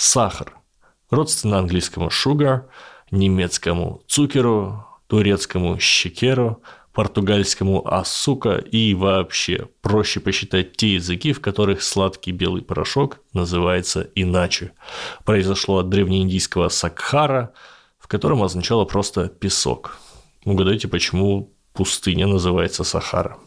сахар. Родственно английскому sugar, немецкому цукеру, турецкому щекеру, португальскому асука и вообще проще посчитать те языки, в которых сладкий белый порошок называется иначе. Произошло от древнеиндийского сакхара, в котором означало просто песок. Угадайте, почему пустыня называется Сахара?